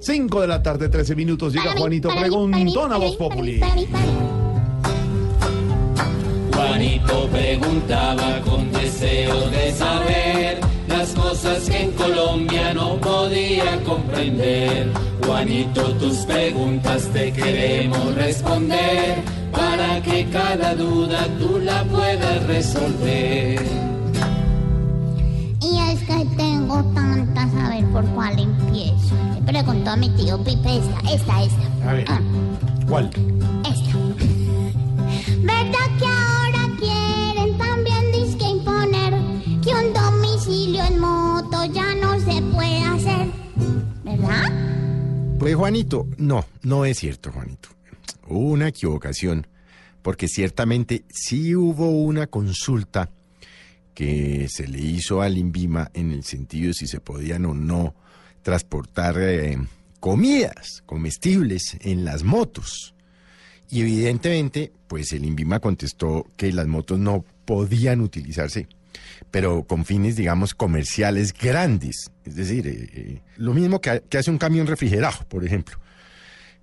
5 de la tarde, 13 minutos. Llega Juanito Preguntón a Voz Populi. Juanito preguntaba con deseo de saber las cosas que en Colombia no podía comprender. Juanito, tus preguntas te queremos responder para que cada duda tú la puedas resolver. Tengo tantas, a ver por cuál empiezo. Le preguntó a mi tío Pipe esta, esta, esta. A ver, Ah, ¿cuál? esta. ¿Verdad que ahora quieren también disque imponer que un domicilio en moto ya no se puede hacer? ¿Verdad? Pues Juanito, no, no es cierto, Juanito. Hubo una equivocación, porque ciertamente sí hubo una consulta que se le hizo al INVIMA en el sentido de si se podían o no transportar eh, comidas comestibles en las motos. Y evidentemente, pues el INVIMA contestó que las motos no podían utilizarse, pero con fines, digamos, comerciales grandes. Es decir, eh, eh, lo mismo que, ha- que hace un camión refrigerado, por ejemplo.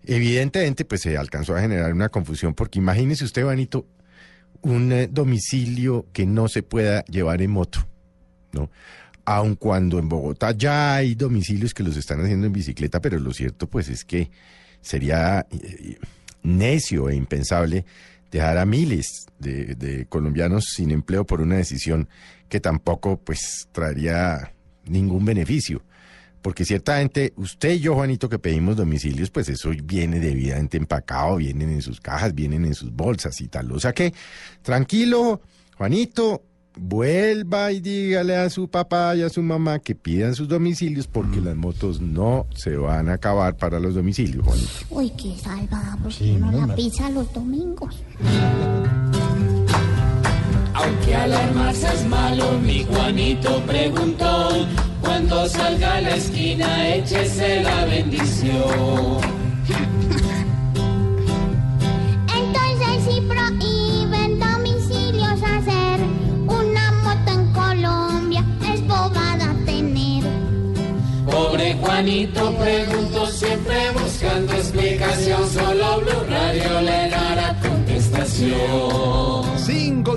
Evidentemente, pues se alcanzó a generar una confusión, porque imagínese usted, Vanito, un eh, domicilio que no se pueda llevar en moto, ¿no? Aun cuando en Bogotá ya hay domicilios que los están haciendo en bicicleta, pero lo cierto, pues, es que sería eh, necio e impensable dejar a miles de, de colombianos sin empleo por una decisión que tampoco, pues, traería ningún beneficio. Porque ciertamente usted y yo, Juanito, que pedimos domicilios, pues eso viene debidamente empacado, vienen en sus cajas, vienen en sus bolsas y tal. O sea que, tranquilo, Juanito, vuelva y dígale a su papá y a su mamá que pidan sus domicilios porque las motos no se van a acabar para los domicilios, Juanito. Uy, qué salvada, porque no la pisa los domingos. Aunque alarmarse es malo, mi Juanito preguntó. Cuando salga a la esquina, échese la bendición. Entonces si prohíben domicilios hacer una moto en Colombia es bobada tener. Pobre Juanito preguntó siempre buscando explicación. Solo Blue Radio le dará contestación. 5